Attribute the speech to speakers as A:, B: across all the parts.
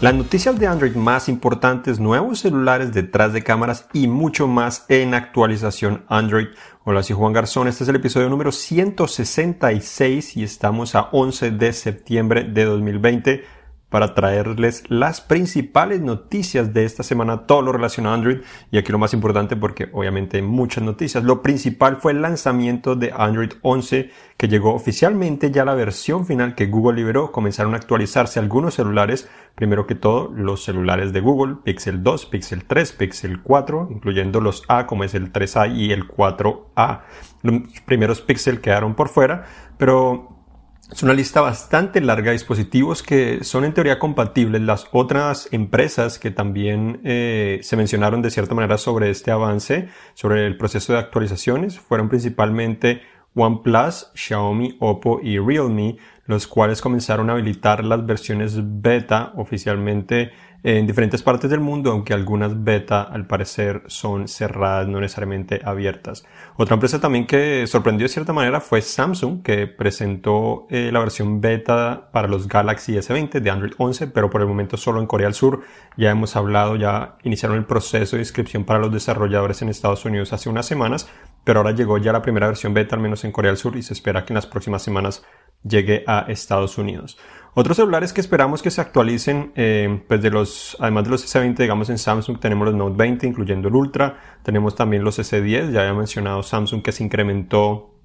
A: Las noticias de Android más importantes, nuevos celulares detrás de cámaras y mucho más en actualización Android. Hola, soy Juan Garzón, este es el episodio número 166 y estamos a 11 de septiembre de 2020 para traerles las principales noticias de esta semana, todo lo relacionado a Android y aquí lo más importante porque obviamente hay muchas noticias. Lo principal fue el lanzamiento de Android 11 que llegó oficialmente ya la versión final que Google liberó. Comenzaron a actualizarse algunos celulares, primero que todo los celulares de Google, Pixel 2, Pixel 3, Pixel 4, incluyendo los A como es el 3A y el 4A. Los primeros Pixel quedaron por fuera, pero es una lista bastante larga de dispositivos que son en teoría compatibles. Las otras empresas que también eh, se mencionaron de cierta manera sobre este avance, sobre el proceso de actualizaciones, fueron principalmente OnePlus, Xiaomi, Oppo y Realme, los cuales comenzaron a habilitar las versiones beta oficialmente en diferentes partes del mundo, aunque algunas beta al parecer son cerradas, no necesariamente abiertas. Otra empresa también que sorprendió de cierta manera fue Samsung, que presentó eh, la versión beta para los Galaxy S20 de Android 11, pero por el momento solo en Corea del Sur. Ya hemos hablado, ya iniciaron el proceso de inscripción para los desarrolladores en Estados Unidos hace unas semanas, pero ahora llegó ya la primera versión beta, al menos en Corea del Sur, y se espera que en las próximas semanas llegue a Estados Unidos. Otros celulares que esperamos que se actualicen, eh, pues de los, además de los S20, digamos en Samsung tenemos los Note 20, incluyendo el Ultra, tenemos también los S10, ya había mencionado Samsung que se incrementó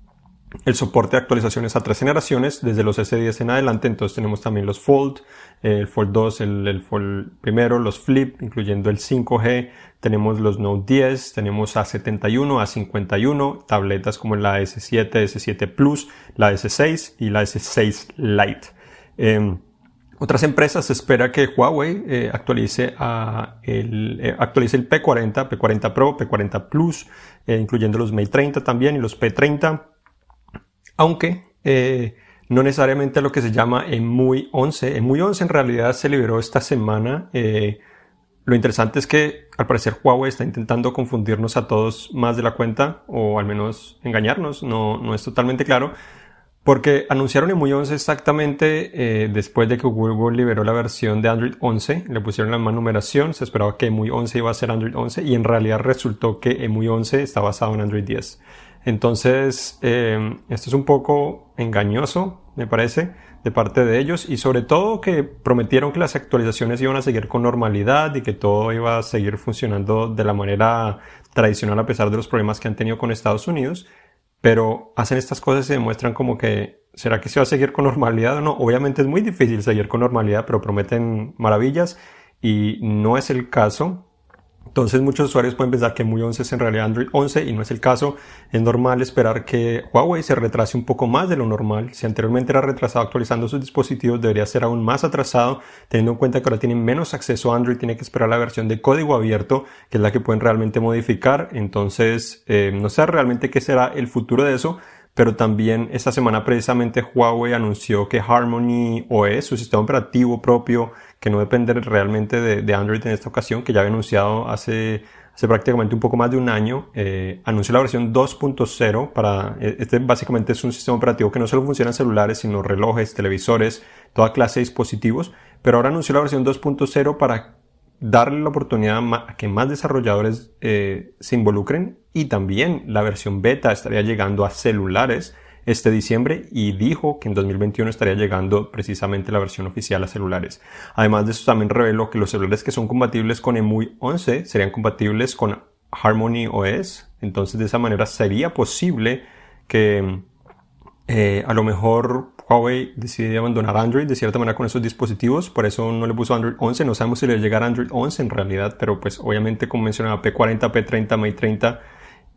A: el soporte de actualizaciones a tres generaciones, desde los S10 en adelante, entonces tenemos también los Fold, el Fold 2, el, el, Fold primero, los Flip, incluyendo el 5G, tenemos los Note 10, tenemos A71, A51, tabletas como la S7, S7 Plus, la S6 y la S6 Lite. Em, otras empresas se espera que Huawei eh, actualice, a el, eh, actualice el P40, P40 Pro, P40 Plus, eh, incluyendo los Mate 30 también y los P30 aunque no necesariamente lo que se llama EMUI 11. EMUI 11 en realidad se liberó esta semana. Lo interesante es que al parecer Huawei está intentando confundirnos a todos más de la cuenta o al menos engañarnos, no, no es totalmente claro. Porque anunciaron EMUI 11 exactamente eh, después de que Google liberó la versión de Android 11, le pusieron la más numeración, se esperaba que EMUI 11 iba a ser Android 11 y en realidad resultó que EMUI 11 está basado en Android 10. Entonces, eh, esto es un poco engañoso, me parece, de parte de ellos y sobre todo que prometieron que las actualizaciones iban a seguir con normalidad y que todo iba a seguir funcionando de la manera tradicional a pesar de los problemas que han tenido con Estados Unidos, pero hacen estas cosas y demuestran como que ¿será que se va a seguir con normalidad o no? Obviamente es muy difícil seguir con normalidad, pero prometen maravillas y no es el caso. Entonces muchos usuarios pueden pensar que MUI 11 es en realidad Android 11 y no es el caso. Es normal esperar que Huawei se retrase un poco más de lo normal. Si anteriormente era retrasado actualizando sus dispositivos, debería ser aún más atrasado, teniendo en cuenta que ahora tienen menos acceso a Android, tiene que esperar la versión de código abierto, que es la que pueden realmente modificar. Entonces, eh, no sé realmente qué será el futuro de eso, pero también esta semana precisamente Huawei anunció que Harmony OS, su sistema operativo propio, que no depende realmente de, Android en esta ocasión, que ya había anunciado hace, hace prácticamente un poco más de un año, eh, anunció la versión 2.0 para, eh, este básicamente es un sistema operativo que no solo funciona en celulares, sino relojes, televisores, toda clase de dispositivos, pero ahora anunció la versión 2.0 para darle la oportunidad a que más desarrolladores eh, se involucren y también la versión beta estaría llegando a celulares este diciembre y dijo que en 2021 estaría llegando precisamente la versión oficial a celulares. Además de eso también reveló que los celulares que son compatibles con EMUI 11 serían compatibles con Harmony OS. Entonces de esa manera sería posible que eh, a lo mejor Huawei decide abandonar Android de cierta manera con esos dispositivos, por eso no le puso Android 11, no sabemos si le llegará Android 11 en realidad, pero pues obviamente como mencionaba P40, P30, Mate 30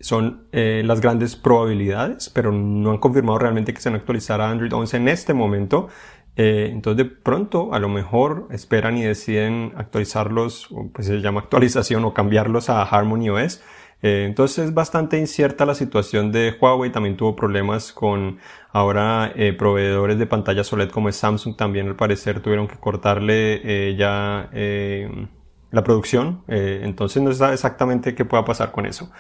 A: son eh, las grandes probabilidades, pero no han confirmado realmente que se van a actualizar a Android 11 en este momento. Eh, entonces de pronto a lo mejor esperan y deciden actualizarlos, pues se llama actualización o cambiarlos a Harmony OS. Eh, entonces es bastante incierta la situación de Huawei. También tuvo problemas con ahora eh, proveedores de pantallas OLED como Samsung. También al parecer tuvieron que cortarle eh, ya la producción. entonces no se sabe exactamente qué pueda pasar con eso.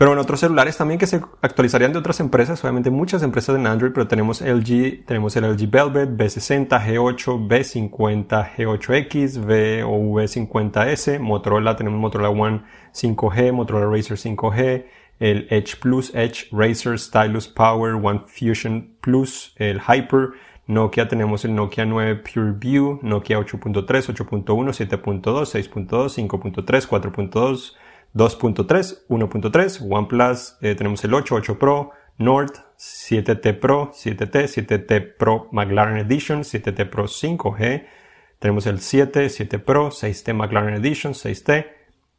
A: Pero en otros celulares también que se actualizarían de otras empresas, obviamente muchas empresas en Android, pero tenemos LG, tenemos el LG Velvet, B60, G8, B50, G8X, V o V50S, Motorola, tenemos Motorola One 5G, Motorola Racer 5G, el Edge Plus, Edge, Racer, Stylus Power, One Fusion Plus, el Hyper, Nokia tenemos el Nokia 9 Pure View, Nokia 8.3, 8.1, 7.2, 6.2, 5.3, 4.2, 2.3, 1.3, OnePlus, eh, tenemos el 8, 8 Pro, Nord, 7T Pro, 7T, 7T Pro McLaren Edition, 7T Pro 5G, tenemos el 7, 7 Pro, 6T McLaren Edition, 6T,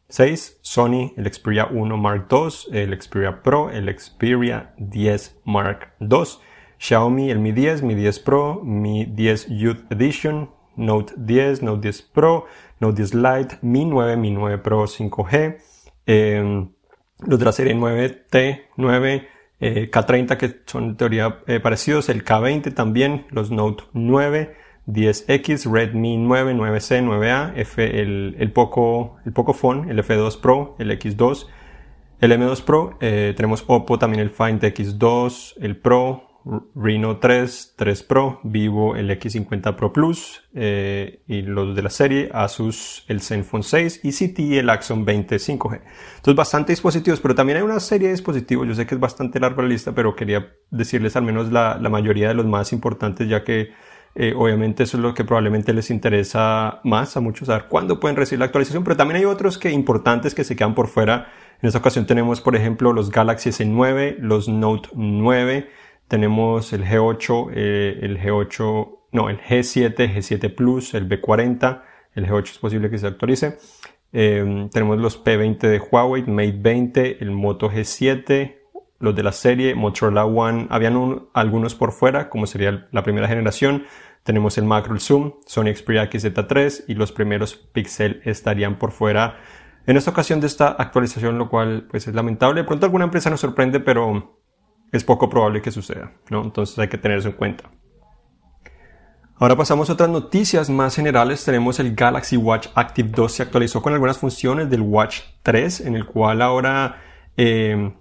A: 6 Sony, el Xperia 1 Mark II, el Xperia Pro, el Xperia 10 Mark II, Xiaomi, el Mi 10, Mi 10 Pro, Mi 10 Youth Edition, Note 10, Note 10 Pro, Note 10 Lite, Mi 9, Mi 9 Pro 5G, Em, los de la serie 9T, 9, K30 que son en teoría eh, parecidos, el K20 también, los Note 9, 10X, Redmi 9, 9C, 9A, F, el, el, Poco, el Pocophone, el F2 Pro, el X2, el M2 Pro, eh, tenemos Oppo también el Find X2, el Pro, Reno 3, 3 Pro, Vivo el X50 Pro Plus eh, y los de la serie Asus el Zenfone 6 y CT el Axon 20 5G. Entonces bastante dispositivos, pero también hay una serie de dispositivos, yo sé que es bastante larga la lista, pero quería decirles al menos la, la mayoría de los más importantes ya que eh, obviamente eso es lo que probablemente les interesa más a muchos, saber cuándo pueden recibir la actualización, pero también hay otros que importantes que se quedan por fuera. En esta ocasión tenemos, por ejemplo, los Galaxy S9, los Note 9, tenemos el G8, eh, el G8, no, el G7, G7 Plus, el B40, el G8 es posible que se actualice. Em, tenemos los P20 de Huawei, Mate 20, el Moto G7, los de la serie, Motorola One, habían algunos por fuera, como sería la primera generación. Tenemos el Macro, el Zoom, Sony Xperia XZ3 y los primeros Pixel estarían por fuera en esta ocasión de esta actualización, lo cual pues es lamentable. De pronto alguna empresa nos sorprende, pero es poco probable que suceda, ¿no? Entonces hay que tener eso en cuenta. Ahora pasamos a otras noticias más generales. Tenemos el Galaxy Watch Active 2 se actualizó con algunas funciones del Watch 3, en el cual ahora eh,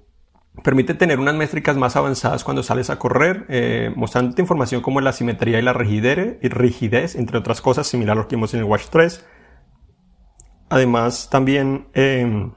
A: permite tener unas métricas más avanzadas cuando sales a correr, eh, información como la simetría y la rigidez, entre otras cosas, similar a lo que vimos en el Watch 3. Además, también eh,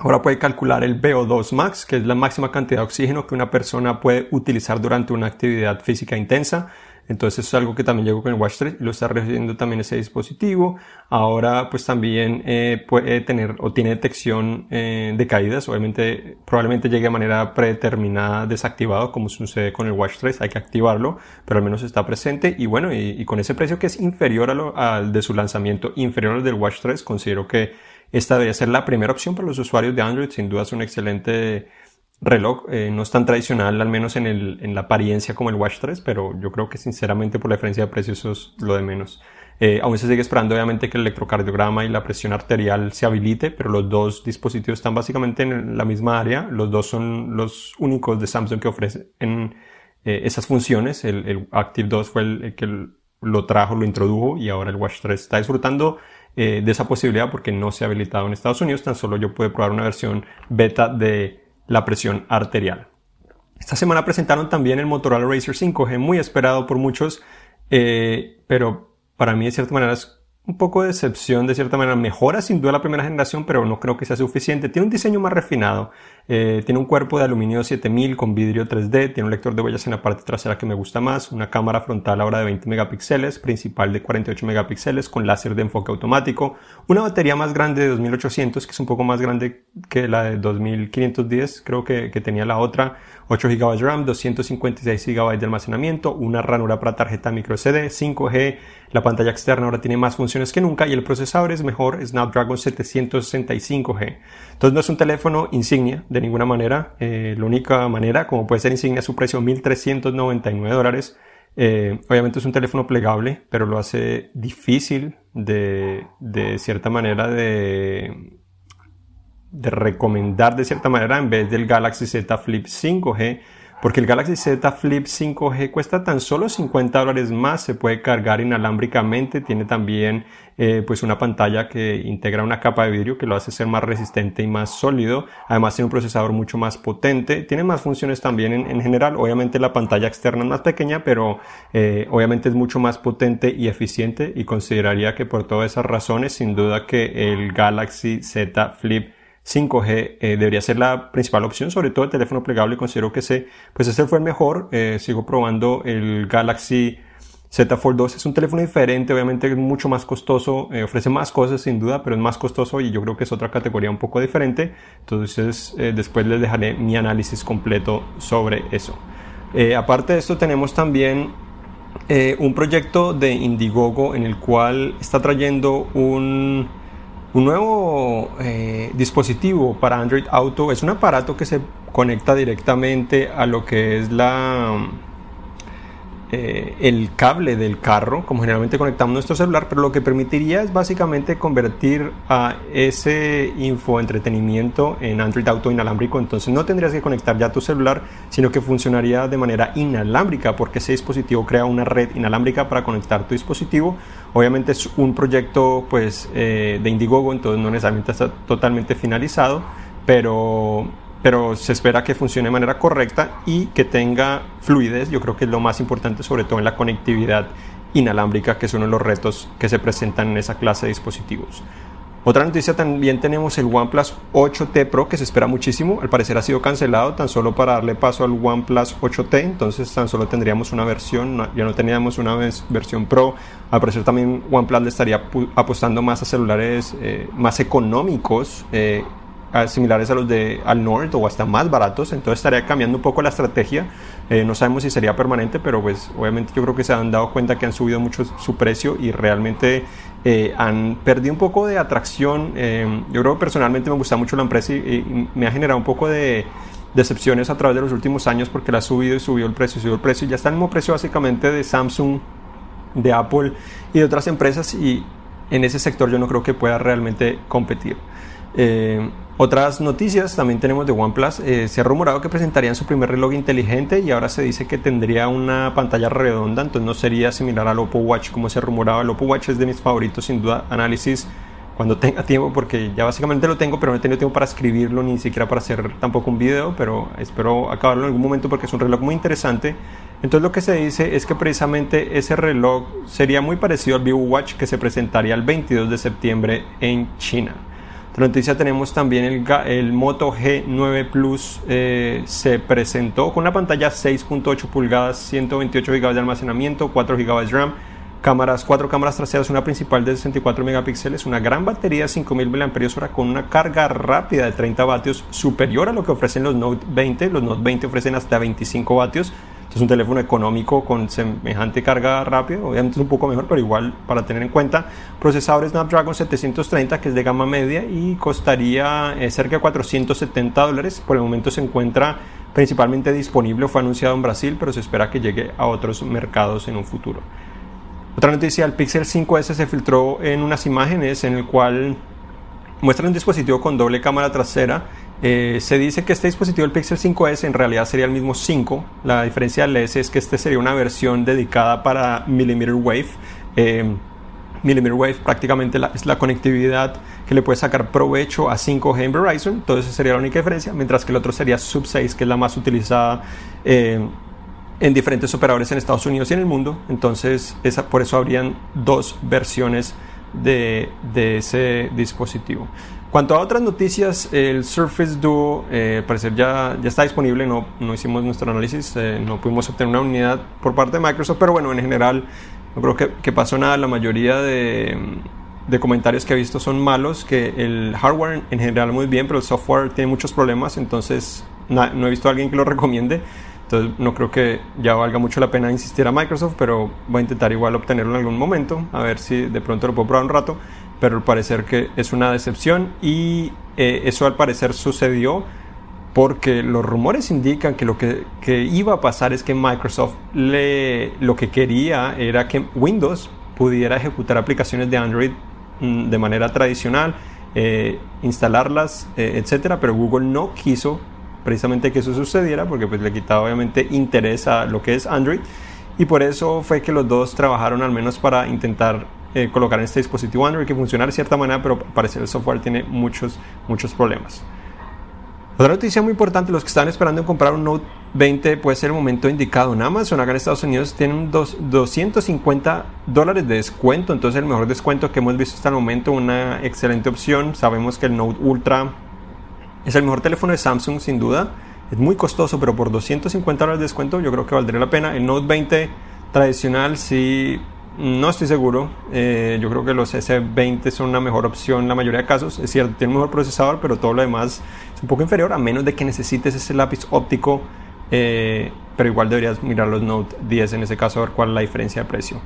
A: Ahora puede calcular el VO2 max, que es la máxima cantidad de oxígeno que una persona puede utilizar durante una actividad física intensa. Entonces eso es algo que también llegó con el Watch 3 y lo está recibiendo también ese dispositivo. Ahora pues también eh, puede tener o tiene detección eh, de caídas. Obviamente probablemente llegue de manera predeterminada desactivado como sucede con el Watch 3. Hay que activarlo, pero al menos está presente. Y bueno, y, con ese precio que es inferior al de su lanzamiento, inferior al del Watch 3, considero que esta debería ser la primera opción para los usuarios de Android. Sin duda es un excelente reloj. Eh, no es tan tradicional, al menos en, el, en, la apariencia como el Watch 3, pero yo creo que sinceramente por la diferencia de precios es lo de menos. Eh, aún se sigue esperando obviamente que el electrocardiograma y la presión arterial se habilite, pero los dos dispositivos están básicamente en la misma área. Los dos son los únicos de Samsung que ofrecen eh, esas funciones. El, el, Active 2 fue el, el que lo trajo, lo introdujo y ahora el Watch 3 está disfrutando eh, de esa posibilidad porque no se ha habilitado en Estados Unidos, tan solo yo puedo probar una versión beta de la presión arterial. Esta semana presentaron también el Motorola Racer 5G, muy esperado por muchos, eh, pero para mí de cierta manera es un poco de decepción de cierta manera. Mejora sin duda la primera generación, pero no creo que sea suficiente. Tiene un diseño más refinado. Eh, tiene un cuerpo de aluminio 7000 con vidrio 3D. Tiene un lector de huellas en la parte trasera que me gusta más. Una cámara frontal ahora de 20 megapíxeles, principal de 48 megapíxeles con láser de enfoque automático. Una batería más grande de 2800, que es un poco más grande que la de 2510, creo que, que tenía la otra 8 GB de RAM, 256 GB de almacenamiento, una ranura para tarjeta micro SD, 5G, la pantalla externa ahora tiene más funciones que nunca y el procesador es mejor, Snapdragon 765G. Entonces no es un teléfono insignia de ninguna manera, eh, la única manera como puede ser insignia su precio 1.399 dólares. Eh, obviamente es un teléfono plegable, pero lo hace difícil de, de cierta manera de de recomendar de cierta manera en vez del Galaxy Z Flip 5G porque el Galaxy Z Flip 5G cuesta tan solo 50 dólares más, se puede cargar inalámbricamente, tiene también eh, pues una pantalla que integra una capa de vidrio que lo hace ser más resistente y más sólido, además tiene un procesador mucho más potente, tiene más funciones también en, general, obviamente la pantalla externa es más pequeña, pero eh, obviamente es mucho más potente y eficiente y consideraría que por todas esas razones, sin duda que el Galaxy Z Flip 5G eh, debería ser la principal opción, sobre todo el teléfono plegable. Considero que ese, pues ese fue el mejor. Eh, sigo probando el Galaxy Z Fold 2. Es un teléfono diferente, obviamente es mucho más costoso, eh, ofrece más cosas sin duda, pero es más costoso y yo creo que es otra categoría un poco diferente. Entonces después les dejaré mi análisis completo sobre eso. aparte de esto tenemos también un proyecto de Indiegogo en el cual está trayendo un un nuevo eh, dispositivo para Android Auto es un aparato que se conecta directamente a lo que es la eh, el cable del carro, como generalmente conectamos nuestro celular, pero lo que permitiría es básicamente convertir a ese infoentretenimiento en Android Auto inalámbrico. Entonces no tendrías que conectar ya tu celular, sino que funcionaría de manera inalámbrica, porque ese dispositivo crea una red inalámbrica para conectar tu dispositivo. Obviamente es un proyecto pues, eh, de Indiegogo, entonces no necesariamente está totalmente finalizado, pero pero se espera que funcione de manera correcta y que tenga fluidez. Yo creo que es lo más importante, sobre todo en la conectividad inalámbrica, que es uno de los retos que se presentan en esa clase de dispositivos. Otra noticia también tenemos el OnePlus 8T Pro que se espera muchísimo. Al parecer ha sido cancelado tan solo para darle paso al OnePlus 8T. Entonces tan solo tendríamos una versión, ya no teníamos una versión Pro. Al parecer también OnePlus le estaría apostando más a celulares eh, más económicos eh, similares a los de al Nord o hasta más baratos, entonces estaría cambiando un poco la estrategia. Eh, no sabemos si sería permanente, pero pues obviamente yo creo que se han dado cuenta que han subido mucho su precio y realmente eh, han perdido un poco de atracción. Eh, yo creo que personalmente me gusta mucho la empresa y, me ha generado un poco de decepciones a través de los últimos años porque la ha subido y subió el precio, subió el precio y ya está el mismo precio básicamente de Samsung, de Apple y de otras empresas y en ese sector yo no creo que pueda realmente competir. Otras noticias también tenemos de OnePlus. Eh, se ha rumorado que presentarían su primer reloj inteligente y ahora se dice que tendría una pantalla redonda, entonces no sería similar al Oppo Watch como se rumoraba. El Oppo Watch es de mis favoritos, sin duda. Análisis cuando tenga tiempo, porque ya básicamente lo tengo, pero no he tenido tiempo para escribirlo ni siquiera para hacer tampoco un video, pero espero acabarlo en algún momento porque es un reloj muy interesante. Entonces lo que se dice es que precisamente ese reloj sería muy parecido al Vivo Watch que se presentaría el 22 de septiembre en China noticia tenemos también el, el Moto G9 Plus eh, se presentó con una pantalla 6.8 pulgadas, 128 GB de almacenamiento, 4 GB de RAM, cámaras, 4 cámaras traseras, una principal de 64 megapíxeles, una gran batería de 5000 mAh con una carga rápida de 30 vatios superior a lo que ofrecen los Note 20. Los Note 20 ofrecen hasta 25 vatios es un teléfono económico con semejante carga rápida, obviamente es un poco mejor, pero igual para tener en cuenta. Procesador Snapdragon 730 que es de gama media y costaría eh, cerca de 470 dólares. Por el momento se encuentra principalmente disponible, fue anunciado en Brasil, pero se espera que llegue a otros mercados en un futuro. Otra noticia, el Pixel 5S se filtró en unas imágenes en el cual muestra un dispositivo con doble cámara trasera eh, se dice que este dispositivo, el Pixel 5S, en realidad sería el mismo 5. La diferencia del S es que este sería una versión dedicada para millimeter wave. Eh, millimeter wave prácticamente es la conectividad que le puede sacar provecho a 5G en Verizon. Entonces sería la única diferencia. Mientras que el otro sería Sub 6, que es la más utilizada eh, en diferentes operadores en Estados Unidos y en el mundo. Entonces por eso habrían dos versiones de ese dispositivo. Cuanto a otras noticias, el Surface Duo, eh, parecer ya, ya está disponible, no, no hicimos nuestro análisis, eh, no pudimos obtener una unidad por parte de Microsoft, pero bueno, en general no creo que, que pasó nada, la mayoría de, de, comentarios que he visto son malos, que el hardware en general muy bien, pero el software tiene muchos problemas, entonces no he visto a alguien que lo recomiende, entonces no creo que ya valga mucho la pena insistir a Microsoft, pero voy a intentar igual obtenerlo en algún momento, a ver si de pronto lo puedo probar un rato pero al parecer que es una decepción y eh, eso al parecer sucedió porque los rumores indican que lo que, iba a pasar es que Microsoft le, lo que quería era que Windows pudiera ejecutar aplicaciones de Android mm, de manera tradicional, eh, instalarlas, eh, etcétera, pero Google no quiso precisamente que eso sucediera porque pues le quitaba obviamente interés a lo que es Android y por eso fue que los dos trabajaron al menos para intentar eh, colocar en este dispositivo Android que funciona de cierta manera, pero parece que el software tiene muchos, muchos problemas. Otra noticia muy importante, los que están esperando en comprar un Note 20 puede ser el momento indicado en Amazon. Acá en Estados Unidos tienen dos, 250 dólares de descuento, entonces el mejor descuento que hemos visto hasta el momento, una excelente opción. Sabemos que el Note Ultra es el mejor teléfono de Samsung sin duda. Es muy costoso, pero por 250 dólares de descuento yo creo que valdría la pena. El Note 20 tradicional sí no estoy seguro. Eh, yo creo que los S20 son una mejor opción en la mayoría de casos. Es cierto, tiene un mejor procesador, pero todo lo demás es un poco inferior, a menos de que necesites ese lápiz óptico. Eh, pero igual deberías mirar los Note 10 en ese caso, a ver cuál es la diferencia de precio.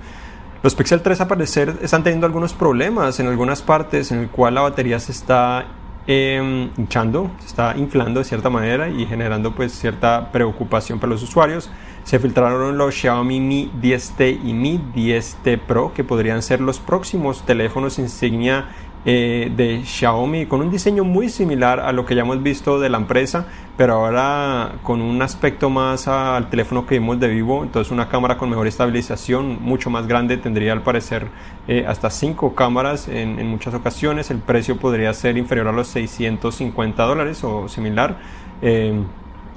A: Los Pixel 3 a parecer están teniendo algunos problemas en algunas partes en el cual la batería se está eh, hinchando, se está inflando de cierta manera y generando pues cierta preocupación para los usuarios. Se filtraron los Xiaomi Mi 10T y Mi 10T Pro, que podrían ser los próximos teléfonos insignia eh, de Xiaomi con un diseño muy similar a lo que ya hemos visto de la empresa, pero ahora con un aspecto más al teléfono que vimos de vivo, entonces una cámara con mejor estabilización, mucho más grande, tendría al parecer eh, hasta 5 cámaras en, muchas ocasiones, el precio podría ser inferior a los 650 dólares o similar. Eh,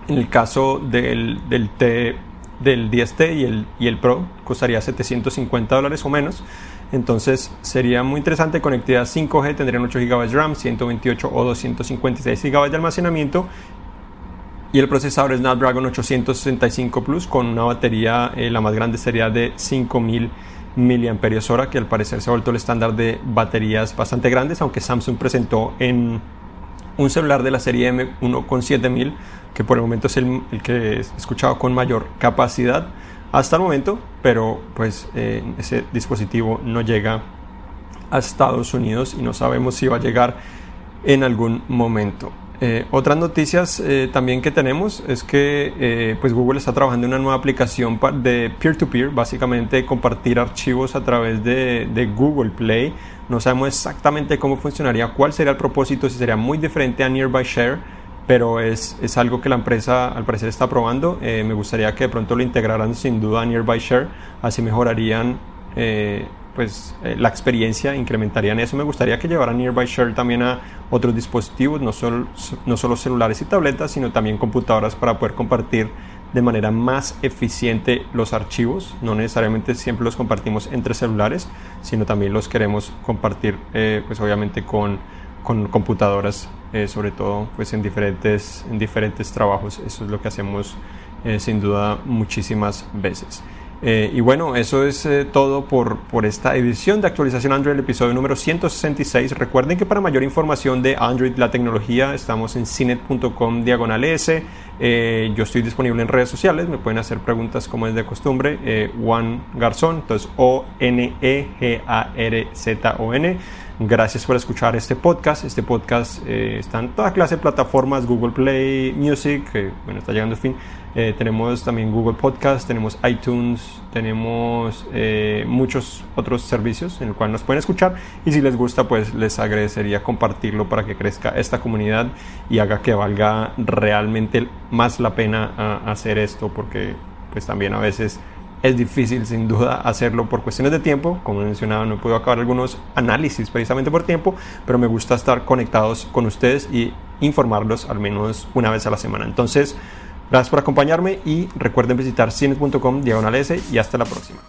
A: en el caso del, del T del 10T y el, y el Pro costaría 750 dólares o menos. Entonces sería muy interesante conectividad 5G, tendrían 8 GB de RAM, 128 o 256 GB de almacenamiento y el procesador Snapdragon 865 Plus con una batería, eh, la más grande sería de 5000 mAh, que al parecer se ha vuelto el estándar de baterías bastante grandes, aunque Samsung presentó en un celular de la serie M, uno con 7000, que por el momento es el, que he escuchado con mayor capacidad hasta el momento, pero pues eh, ese dispositivo no llega a Estados Unidos y no sabemos si va a llegar en algún momento. Eh, otras noticias eh, también que tenemos es que pues Google está trabajando en una nueva aplicación de peer-to-peer, básicamente compartir archivos a través de, Google Play no sabemos exactamente cómo funcionaría, cuál sería el propósito, si sería muy diferente a Nearby Share, pero es, es algo que la empresa al parecer está probando. Eh, me gustaría que de pronto lo integraran sin duda a Nearby Share, así mejorarían eh, pues, eh, la experiencia, incrementarían eso. Me gustaría que llevaran Nearby Share también a otros dispositivos, no solo, no solo celulares y tabletas, sino también computadoras para poder compartir de manera más eficiente los archivos. No necesariamente siempre los compartimos entre celulares, sino también los queremos compartir, eh, pues obviamente con, con computadoras, eh, sobre todo pues en diferentes, en diferentes trabajos. Eso es lo que hacemos sin duda muchísimas veces. Eh, y bueno, eso es eh, todo por, por, esta edición de actualización Android, el episodio número 166. Recuerden que para mayor información de Android, la tecnología, estamos en cinet.com diagonal S. Eh, yo estoy disponible en redes sociales, me pueden hacer preguntas como es de costumbre. Juan Garzón, entonces O-N-E-G-A-R-Z-O-N. Gracias por escuchar este podcast. Este podcast está en toda clase de plataformas, Google Play Music, bueno, está llegando a fin. Eh, tenemos también Google Podcast, tenemos iTunes, tenemos eh, muchos otros servicios en el cual nos pueden escuchar y si les gusta pues les agradecería compartirlo para que crezca esta comunidad y haga que valga realmente más la pena hacer esto porque pues también a veces es difícil sin duda hacerlo por cuestiones de tiempo. Como he mencionado, no puedo acabar algunos análisis precisamente por tiempo, pero me gusta estar conectados con ustedes y informarlos al menos una vez a la semana. Entonces, Gracias por acompañarme y recuerden visitar cine.com diagonal S y hasta la próxima.